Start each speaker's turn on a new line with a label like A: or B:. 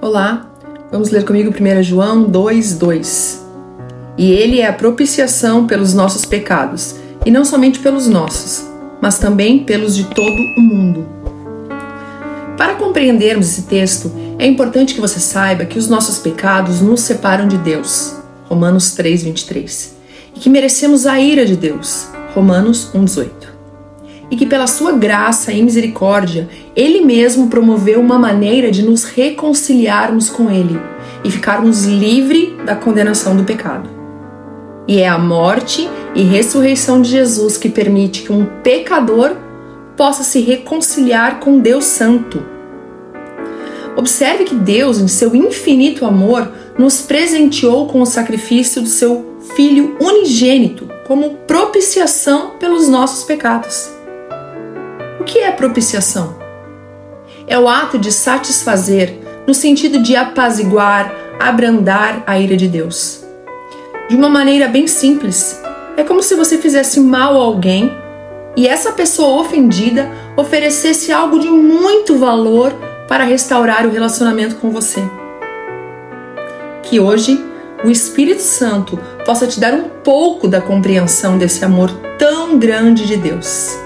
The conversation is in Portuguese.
A: Olá, vamos ler comigo 1 João 2,2. E ele é a propiciação pelos nossos pecados, e não somente pelos nossos, mas também pelos de todo o mundo. Para compreendermos esse texto, é importante que você saiba que os nossos pecados nos separam de Deus. Romanos 3:23. E que merecemos a ira de Deus. Romanos 1:18 e que, pela sua graça e misericórdia, Ele mesmo promoveu uma maneira de nos reconciliarmos com Ele e ficarmos livres da condenação do pecado. E é a morte e ressurreição de Jesus que permite que um pecador possa se reconciliar com Deus Santo. Observe que Deus, em seu infinito amor, nos presenteou com o sacrifício do seu Filho unigênito como propiciação pelos nossos pecados que é propiciação? É o ato de satisfazer, no sentido de apaziguar, abrandar a ira de Deus. De uma maneira bem simples, é como se você fizesse mal a alguém e essa pessoa ofendida oferecesse algo de muito valor para restaurar o relacionamento com você. Que hoje o Espírito Santo possa te dar um pouco da compreensão desse amor tão grande de Deus.